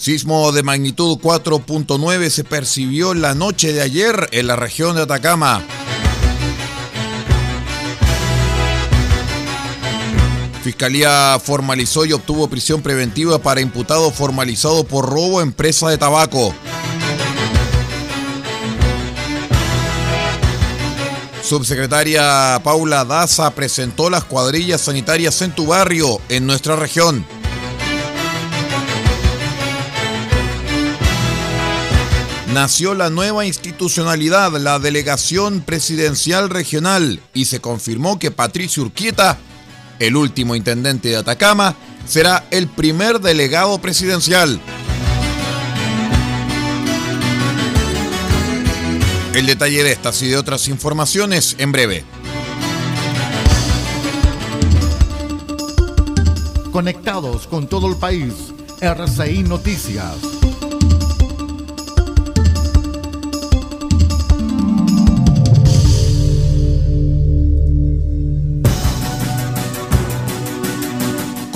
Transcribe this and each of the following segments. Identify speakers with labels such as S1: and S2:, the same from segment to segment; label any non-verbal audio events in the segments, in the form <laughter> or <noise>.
S1: Sismo de magnitud 4.9 se percibió la noche de ayer en la región de Atacama. Fiscalía formalizó y obtuvo prisión preventiva para imputado formalizado por robo a empresa de tabaco. Subsecretaria Paula Daza presentó las cuadrillas sanitarias en tu barrio, en nuestra región. Nació la nueva institucionalidad, la Delegación Presidencial Regional, y se confirmó que Patricio Urquieta, el último intendente de Atacama, será el primer delegado presidencial. El detalle de estas y de otras informaciones en breve.
S2: Conectados con todo el país, RCI Noticias.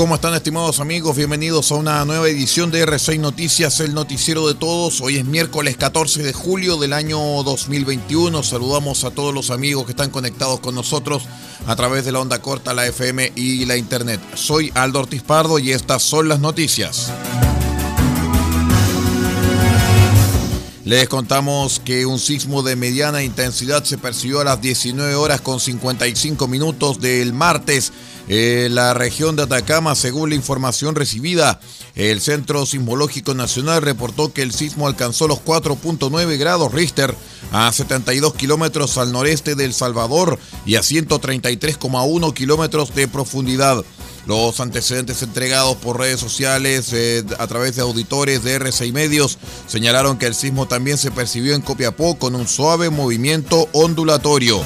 S1: ¿Cómo están estimados amigos? Bienvenidos a una nueva edición de R6 Noticias, el noticiero de todos. Hoy es miércoles 14 de julio del año 2021. Saludamos a todos los amigos que están conectados con nosotros a través de la onda corta, la FM y la Internet. Soy Aldo Ortiz Pardo y estas son las noticias. Les contamos que un sismo de mediana intensidad se percibió a las 19 horas con 55 minutos del martes en la región de Atacama. Según la información recibida, el Centro Sismológico Nacional reportó que el sismo alcanzó los 4.9 grados Richter a 72 kilómetros al noreste de El Salvador y a 133,1 kilómetros de profundidad. Los antecedentes entregados por redes sociales eh, a través de auditores de R6 Medios señalaron que el sismo también se percibió en Copiapó con un suave movimiento ondulatorio.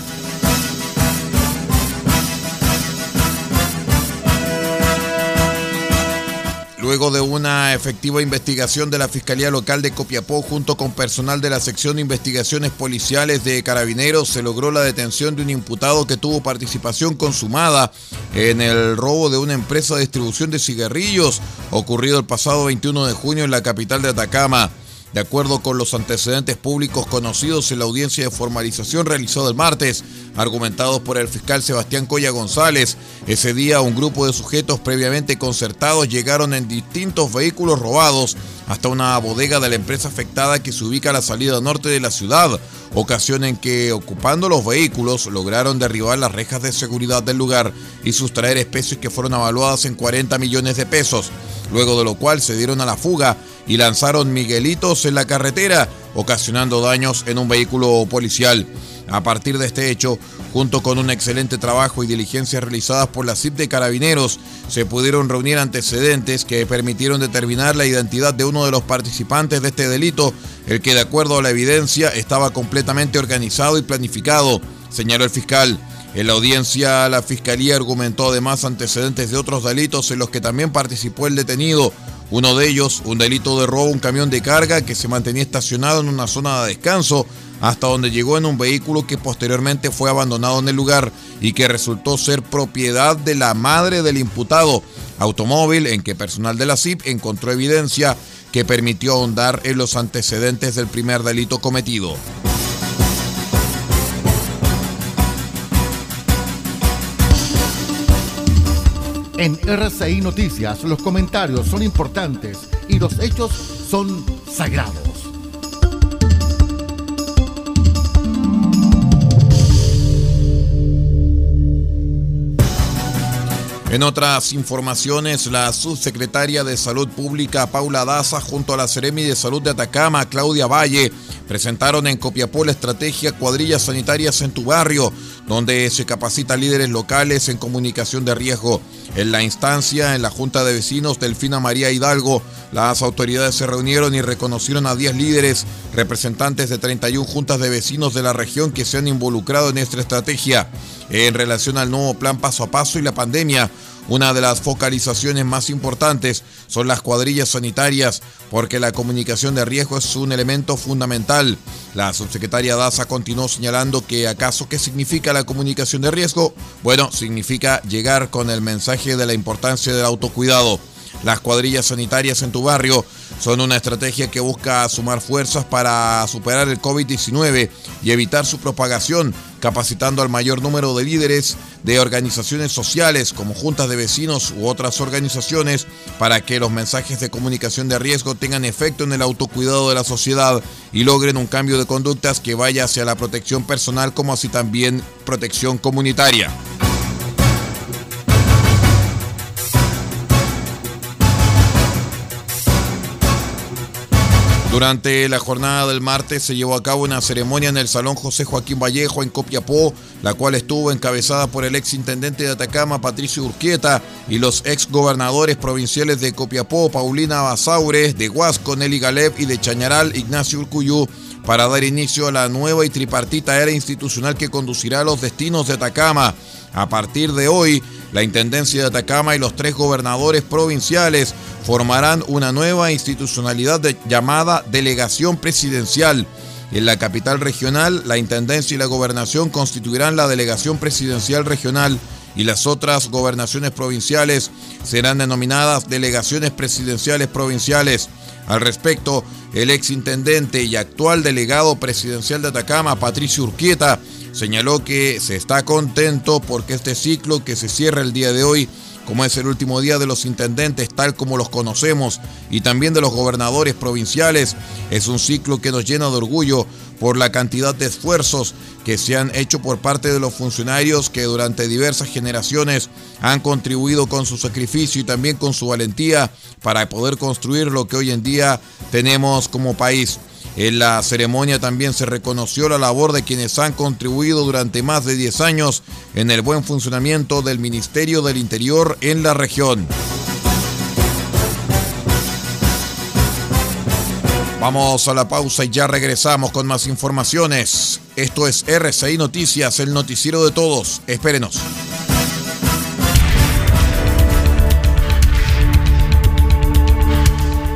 S1: Luego de una efectiva investigación de la Fiscalía Local de Copiapó junto con personal de la sección de investigaciones policiales de Carabineros, se logró la detención de un imputado que tuvo participación consumada en el robo de una empresa de distribución de cigarrillos ocurrido el pasado 21 de junio en la capital de Atacama. De acuerdo con los antecedentes públicos conocidos en la audiencia de formalización realizada el martes, argumentados por el fiscal Sebastián Coya González, ese día un grupo de sujetos previamente concertados llegaron en distintos vehículos robados hasta una bodega de la empresa afectada que se ubica a la salida norte de la ciudad, ocasión en que ocupando los vehículos lograron derribar las rejas de seguridad del lugar y sustraer especies que fueron evaluadas en 40 millones de pesos, luego de lo cual se dieron a la fuga y lanzaron Miguelitos en la carretera, ocasionando daños en un vehículo policial. A partir de este hecho, junto con un excelente trabajo y diligencias realizadas por la CIP de Carabineros, se pudieron reunir antecedentes que permitieron determinar la identidad de uno de los participantes de este delito, el que de acuerdo a la evidencia estaba completamente organizado y planificado, señaló el fiscal. En la audiencia, la Fiscalía argumentó además antecedentes de otros delitos en los que también participó el detenido. Uno de ellos, un delito de robo a un camión de carga que se mantenía estacionado en una zona de descanso, hasta donde llegó en un vehículo que posteriormente fue abandonado en el lugar y que resultó ser propiedad de la madre del imputado. Automóvil en que personal de la CIP encontró evidencia que permitió ahondar en los antecedentes del primer delito cometido.
S2: En RCI Noticias los comentarios son importantes y los hechos son sagrados.
S1: En otras informaciones, la subsecretaria de Salud Pública Paula Daza junto a la Seremi de Salud de Atacama, Claudia Valle, presentaron en Copiapó la estrategia Cuadrillas Sanitarias en tu barrio, donde se capacita líderes locales en comunicación de riesgo. En la instancia, en la Junta de Vecinos Delfina María Hidalgo, las autoridades se reunieron y reconocieron a 10 líderes, representantes de 31 juntas de vecinos de la región que se han involucrado en esta estrategia. En relación al nuevo plan paso a paso y la pandemia, una de las focalizaciones más importantes son las cuadrillas sanitarias, porque la comunicación de riesgo es un elemento fundamental. La subsecretaria Daza continuó señalando que acaso qué significa la comunicación de riesgo? Bueno, significa llegar con el mensaje de la importancia del autocuidado. Las cuadrillas sanitarias en tu barrio son una estrategia que busca sumar fuerzas para superar el COVID-19 y evitar su propagación, capacitando al mayor número de líderes de organizaciones sociales como juntas de vecinos u otras organizaciones para que los mensajes de comunicación de riesgo tengan efecto en el autocuidado de la sociedad y logren un cambio de conductas que vaya hacia la protección personal como así también protección comunitaria. Durante la jornada del martes se llevó a cabo una ceremonia en el Salón José Joaquín Vallejo en Copiapó, la cual estuvo encabezada por el ex intendente de Atacama, Patricio Urquieta, y los ex gobernadores provinciales de Copiapó, Paulina Basaures, de Huasco, Nelly Galeb y de Chañaral, Ignacio Urcuyú, para dar inicio a la nueva y tripartita era institucional que conducirá a los destinos de Atacama. A partir de hoy, la Intendencia de Atacama y los tres gobernadores provinciales formarán una nueva institucionalidad llamada Delegación Presidencial. En la capital regional, la Intendencia y la Gobernación constituirán la Delegación Presidencial Regional y las otras gobernaciones provinciales serán denominadas Delegaciones Presidenciales Provinciales. Al respecto, el ex intendente y actual delegado presidencial de Atacama, Patricio Urquieta, señaló que se está contento porque este ciclo que se cierra el día de hoy como es el último día de los intendentes tal como los conocemos y también de los gobernadores provinciales, es un ciclo que nos llena de orgullo por la cantidad de esfuerzos que se han hecho por parte de los funcionarios que durante diversas generaciones han contribuido con su sacrificio y también con su valentía para poder construir lo que hoy en día tenemos como país. En la ceremonia también se reconoció la labor de quienes han contribuido durante más de 10 años en el buen funcionamiento del Ministerio del Interior en la región. Vamos a la pausa y ya regresamos con más informaciones. Esto es RCI Noticias, el noticiero de todos. Espérenos.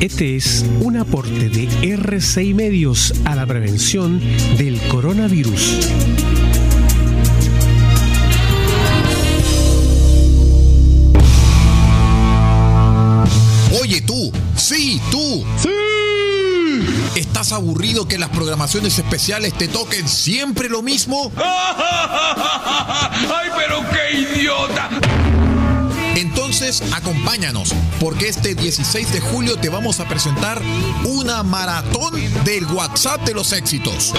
S3: Este es un aporte de RCI Medios a la prevención del coronavirus.
S1: Oye tú, sí, tú. Sí. ¿Estás aburrido que las programaciones especiales te toquen siempre lo mismo? <laughs>
S4: ¡Ay, pero qué idiota!
S1: Entonces, acompáñanos, porque este 16 de julio te vamos a presentar una maratón del WhatsApp de los éxitos.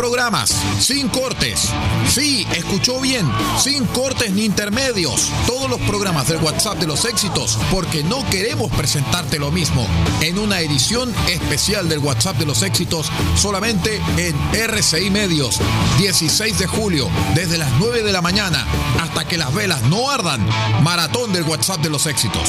S1: Programas, sin cortes. Sí, escuchó bien, sin cortes ni intermedios. Todos los programas del WhatsApp de los éxitos, porque no queremos presentarte lo mismo. En una edición especial del WhatsApp de los éxitos, solamente en RCI Medios. 16 de julio, desde las 9 de la mañana hasta que las velas no ardan. Maratón del WhatsApp de los éxitos.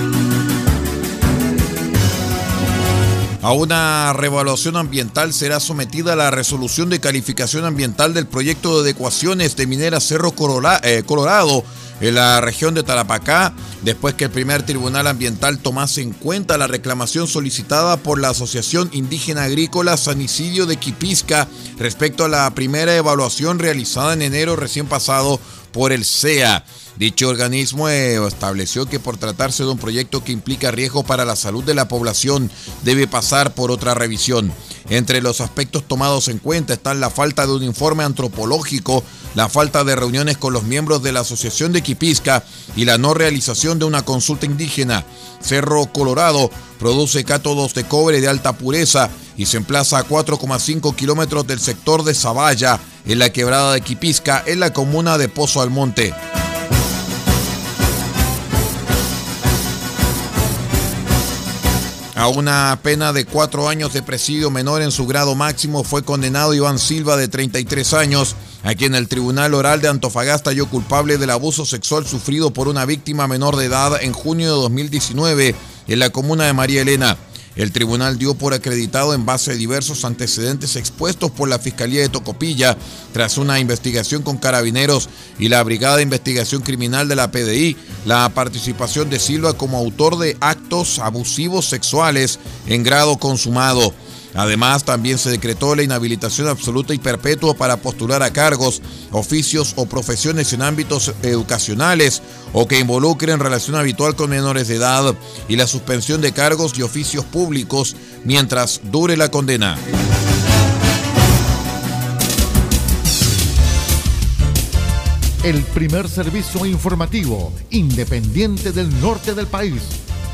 S1: A una revaluación ambiental será sometida la resolución de calificación ambiental del proyecto de adecuaciones de Minera Cerro eh, Colorado en la región de Tarapacá, después que el primer tribunal ambiental tomase en cuenta la reclamación solicitada por la Asociación Indígena Agrícola San Isidro de Quipisca respecto a la primera evaluación realizada en enero recién pasado por el CEA. Dicho organismo eh, estableció que por tratarse de un proyecto que implica riesgo para la salud de la población, debe pasar por otra revisión. Entre los aspectos tomados en cuenta están la falta de un informe antropológico, la falta de reuniones con los miembros de la Asociación de Quipisca y la no realización de una consulta indígena. Cerro Colorado produce cátodos de cobre de alta pureza y se emplaza a 4,5 kilómetros del sector de Zavalla, en la quebrada de Quipisca, en la comuna de Pozo Almonte. A una pena de cuatro años de presidio menor en su grado máximo fue condenado Iván Silva de 33 años, a quien el Tribunal Oral de Antofagasta halló culpable del abuso sexual sufrido por una víctima menor de edad en junio de 2019 en la comuna de María Elena. El tribunal dio por acreditado en base a diversos antecedentes expuestos por la Fiscalía de Tocopilla tras una investigación con carabineros y la Brigada de Investigación Criminal de la PDI la participación de Silva como autor de actos abusivos sexuales en grado consumado. Además, también se decretó la inhabilitación absoluta y perpetua para postular a cargos, oficios o profesiones en ámbitos educacionales o que involucren relación habitual con menores de edad y la suspensión de cargos y oficios públicos mientras dure la condena.
S2: El primer servicio informativo independiente del norte del país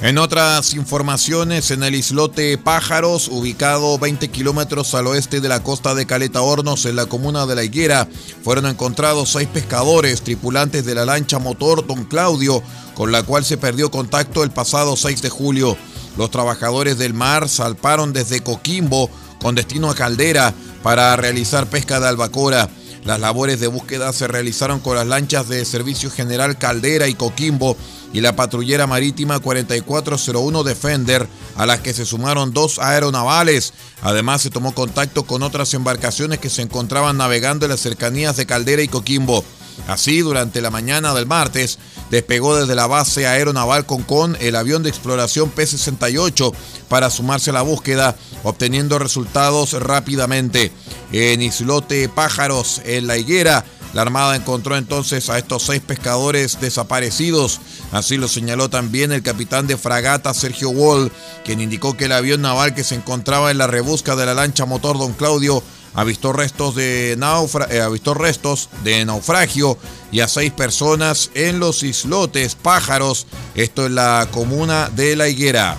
S1: En otras informaciones, en el islote Pájaros, ubicado 20 kilómetros al oeste de la costa de Caleta Hornos, en la comuna de La Higuera, fueron encontrados seis pescadores, tripulantes de la lancha motor Don Claudio, con la cual se perdió contacto el pasado 6 de julio. Los trabajadores del mar salparon desde Coquimbo con destino a Caldera para realizar pesca de albacora. Las labores de búsqueda se realizaron con las lanchas de Servicio General Caldera y Coquimbo y la patrullera marítima 4401 Defender, a las que se sumaron dos aeronavales. Además, se tomó contacto con otras embarcaciones que se encontraban navegando en las cercanías de Caldera y Coquimbo. Así, durante la mañana del martes, despegó desde la base aeronaval Concón el avión de exploración P-68 para sumarse a la búsqueda, obteniendo resultados rápidamente. En Islote Pájaros, en La Higuera, la Armada encontró entonces a estos seis pescadores desaparecidos. Así lo señaló también el capitán de fragata Sergio Wall, quien indicó que el avión naval que se encontraba en la rebusca de la lancha motor Don Claudio avistó restos de, eh, restos de naufragio y a seis personas en los islotes Pájaros, esto en la comuna de La Higuera.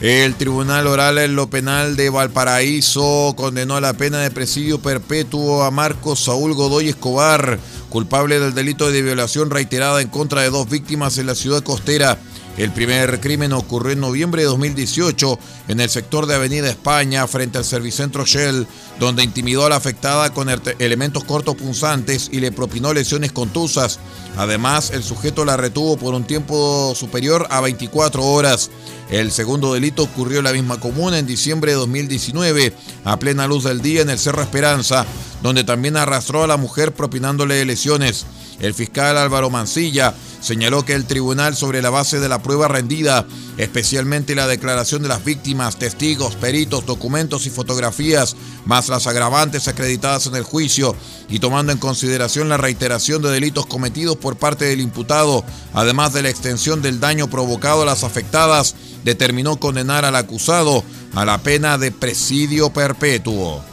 S1: El Tribunal Oral en lo Penal de Valparaíso condenó a la pena de presidio perpetuo a Marcos Saúl Godoy Escobar, culpable del delito de violación reiterada en contra de dos víctimas en la ciudad costera. El primer crimen ocurrió en noviembre de 2018 en el sector de Avenida España frente al Servicentro Shell, donde intimidó a la afectada con elementos cortopunzantes y le propinó lesiones contusas. Además, el sujeto la retuvo por un tiempo superior a 24 horas. El segundo delito ocurrió en la misma comuna en diciembre de 2019, a plena luz del día en el Cerro Esperanza, donde también arrastró a la mujer propinándole lesiones. El fiscal Álvaro Mancilla señaló que el tribunal, sobre la base de la prueba rendida, especialmente la declaración de las víctimas, testigos, peritos, documentos y fotografías, más las agravantes acreditadas en el juicio, y tomando en consideración la reiteración de delitos cometidos por parte del imputado, además de la extensión del daño provocado a las afectadas, determinó condenar al acusado a la pena de presidio perpetuo.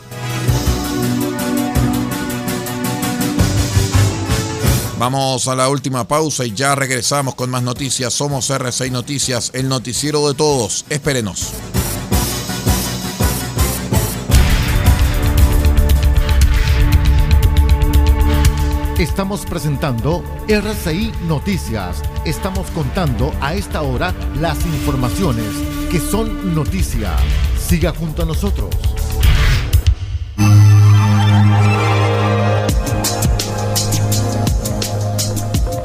S1: Vamos a la última pausa y ya regresamos con más noticias. Somos R6 Noticias, el noticiero de todos. Espérenos.
S2: Estamos presentando RCI Noticias. Estamos contando a esta hora las informaciones que son noticia. Siga junto a nosotros.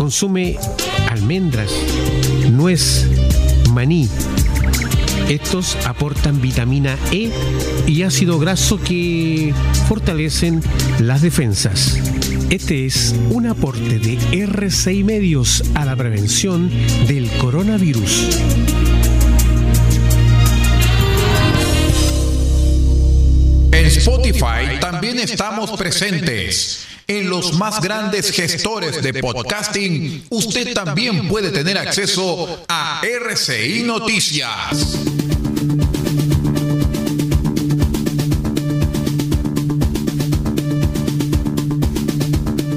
S3: Consume almendras, nuez, maní. Estos aportan vitamina E y ácido graso que fortalecen las defensas. Este es un aporte de R6 Medios a la prevención del coronavirus.
S1: En Spotify también estamos presentes. En los más grandes gestores de podcasting, usted también puede tener acceso a RCI Noticias.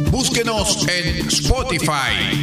S1: Búsquenos en Spotify,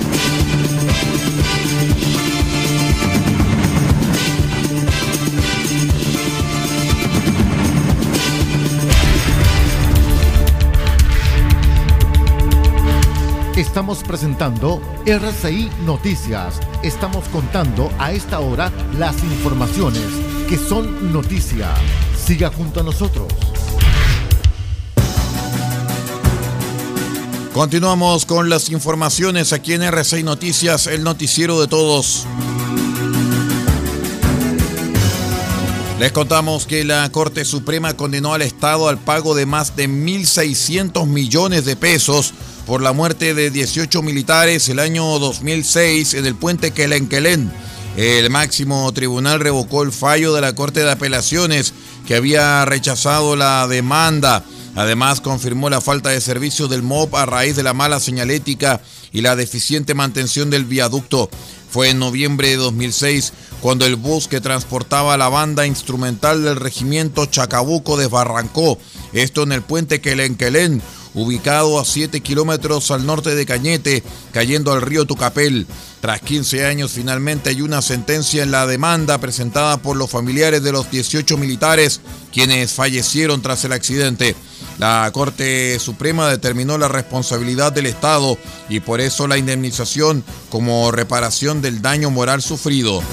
S2: Estamos presentando RCI Noticias. Estamos contando a esta hora las informaciones que son noticia. Siga junto a nosotros.
S1: Continuamos con las informaciones aquí en RCI Noticias, el noticiero de todos. Les contamos que la Corte Suprema condenó al Estado al pago de más de 1.600 millones de pesos por la muerte de 18 militares el año 2006 en el puente Quelenquelén. El máximo tribunal revocó el fallo de la Corte de Apelaciones que había rechazado la demanda. Además, confirmó la falta de servicio del MOB a raíz de la mala señalética y la deficiente mantención del viaducto. Fue en noviembre de 2006 cuando el bus que transportaba la banda instrumental del regimiento Chacabuco desbarrancó, esto en el puente Quelenquelén, ubicado a 7 kilómetros al norte de Cañete, cayendo al río Tucapel. Tras 15 años, finalmente hay una sentencia en la demanda presentada por los familiares de los 18 militares quienes fallecieron tras el accidente. La Corte Suprema determinó la responsabilidad del Estado y por eso la indemnización como reparación del daño moral sufrido.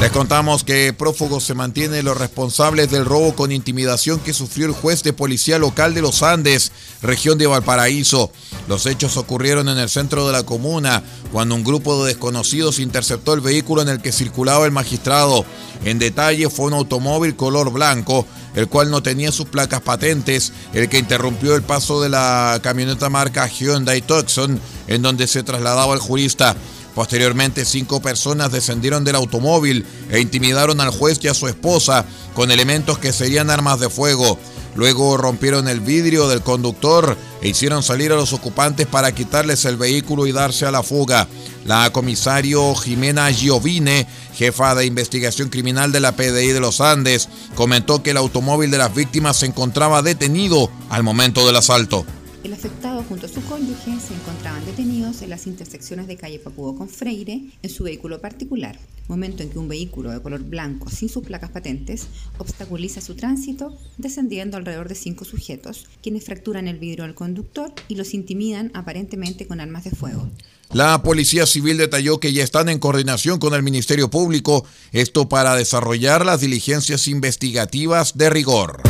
S1: Les contamos que prófugos se mantienen los responsables del robo con intimidación que sufrió el juez de policía local de los Andes, región de Valparaíso. Los hechos ocurrieron en el centro de la comuna, cuando un grupo de desconocidos interceptó el vehículo en el que circulaba el magistrado. En detalle fue un automóvil color blanco, el cual no tenía sus placas patentes, el que interrumpió el paso de la camioneta marca Hyundai Tucson, en donde se trasladaba el jurista. Posteriormente, cinco personas descendieron del automóvil e intimidaron al juez y a su esposa con elementos que serían armas de fuego. Luego rompieron el vidrio del conductor e hicieron salir a los ocupantes para quitarles el vehículo y darse a la fuga. La comisario Jimena Giovine, jefa de investigación criminal de la PDI de los Andes, comentó que el automóvil de las víctimas se encontraba detenido al momento del asalto.
S5: El afectado junto a su cónyuge se encontraban detenidos en las intersecciones de calle Papudo con Freire en su vehículo particular, momento en que un vehículo de color blanco sin sus placas patentes obstaculiza su tránsito, descendiendo alrededor de cinco sujetos, quienes fracturan el vidrio del conductor y los intimidan aparentemente con armas de fuego.
S1: La Policía Civil detalló que ya están en coordinación con el Ministerio Público, esto para desarrollar las diligencias investigativas de rigor.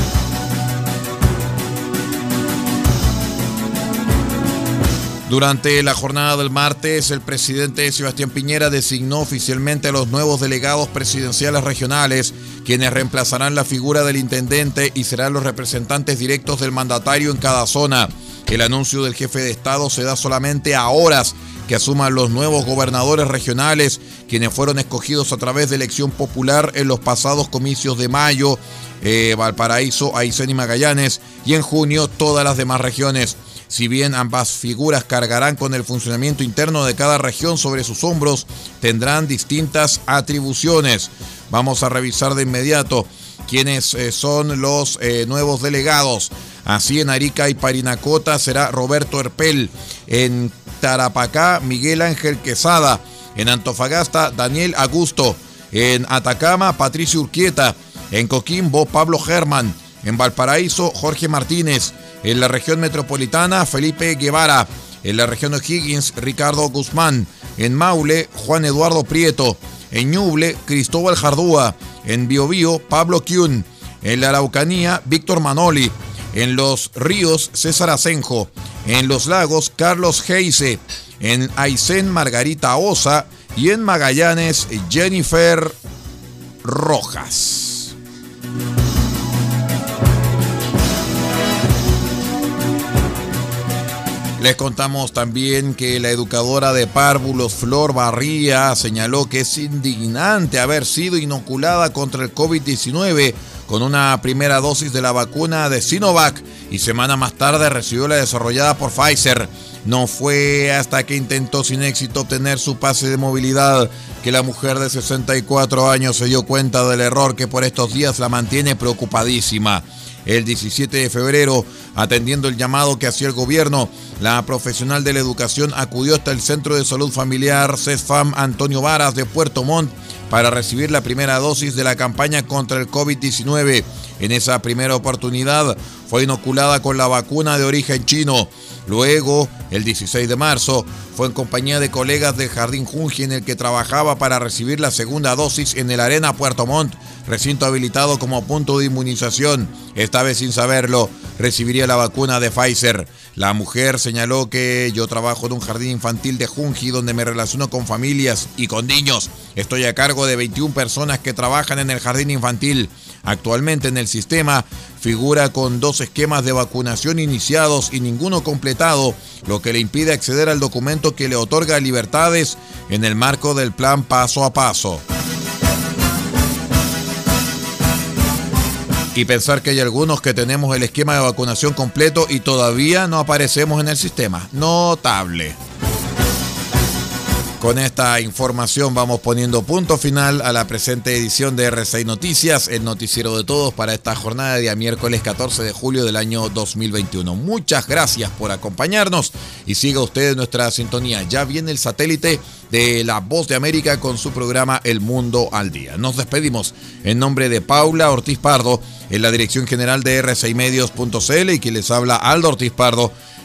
S1: Durante la jornada del martes, el presidente Sebastián Piñera designó oficialmente a los nuevos delegados presidenciales regionales, quienes reemplazarán la figura del intendente y serán los representantes directos del mandatario en cada zona. El anuncio del jefe de Estado se da solamente a horas que asuman los nuevos gobernadores regionales, quienes fueron escogidos a través de elección popular en los pasados comicios de mayo, eh, Valparaíso, Aysén y Magallanes, y en junio todas las demás regiones. Si bien ambas figuras cargarán con el funcionamiento interno de cada región sobre sus hombros, tendrán distintas atribuciones. Vamos a revisar de inmediato quiénes eh, son los eh, nuevos delegados. Así en Arica y Parinacota será Roberto Herpel. En Tarapacá, Miguel Ángel Quesada. En Antofagasta, Daniel Augusto. En Atacama, Patricio Urquieta. En Coquimbo, Pablo Germán. En Valparaíso, Jorge Martínez. En la región metropolitana, Felipe Guevara. En la región de Higgins, Ricardo Guzmán. En Maule, Juan Eduardo Prieto. En Ñuble, Cristóbal Jardúa. En Biobío, Pablo Kiun. En la Araucanía, Víctor Manoli. En los ríos, César Asenjo. En los lagos, Carlos Heise. En Aysén, Margarita Osa. Y en Magallanes, Jennifer Rojas. Les contamos también que la educadora de párvulos Flor Barría señaló que es indignante haber sido inoculada contra el COVID-19 con una primera dosis de la vacuna de Sinovac y semana más tarde recibió la desarrollada por Pfizer. No fue hasta que intentó sin éxito obtener su pase de movilidad que la mujer de 64 años se dio cuenta del error que por estos días la mantiene preocupadísima. El 17 de febrero, atendiendo el llamado que hacía el gobierno, la profesional de la educación acudió hasta el Centro de Salud Familiar CESFAM Antonio Varas de Puerto Montt para recibir la primera dosis de la campaña contra el COVID-19. En esa primera oportunidad fue inoculada con la vacuna de origen chino. Luego, el 16 de marzo, fue en compañía de colegas del Jardín Junji en el que trabajaba para recibir la segunda dosis en el Arena Puerto Montt, recinto habilitado como punto de inmunización. Esta vez sin saberlo, recibiría la vacuna de Pfizer. La mujer señaló que yo trabajo en un jardín infantil de Junji donde me relaciono con familias y con niños. Estoy a cargo de 21 personas que trabajan en el jardín infantil. Actualmente en el sistema figura con dos esquemas de vacunación iniciados y ninguno completado, lo que le impide acceder al documento que le otorga libertades en el marco del plan paso a paso. Y pensar que hay algunos que tenemos el esquema de vacunación completo y todavía no aparecemos en el sistema. Notable. Con esta información vamos poniendo punto final a la presente edición de R6 Noticias, el noticiero de todos para esta jornada de día miércoles 14 de julio del año 2021. Muchas gracias por acompañarnos y siga usted nuestra sintonía. Ya viene el satélite de La Voz de América con su programa El Mundo al Día. Nos despedimos en nombre de Paula Ortiz Pardo en la dirección general de r6medios.cl y quien les habla Aldo Ortiz Pardo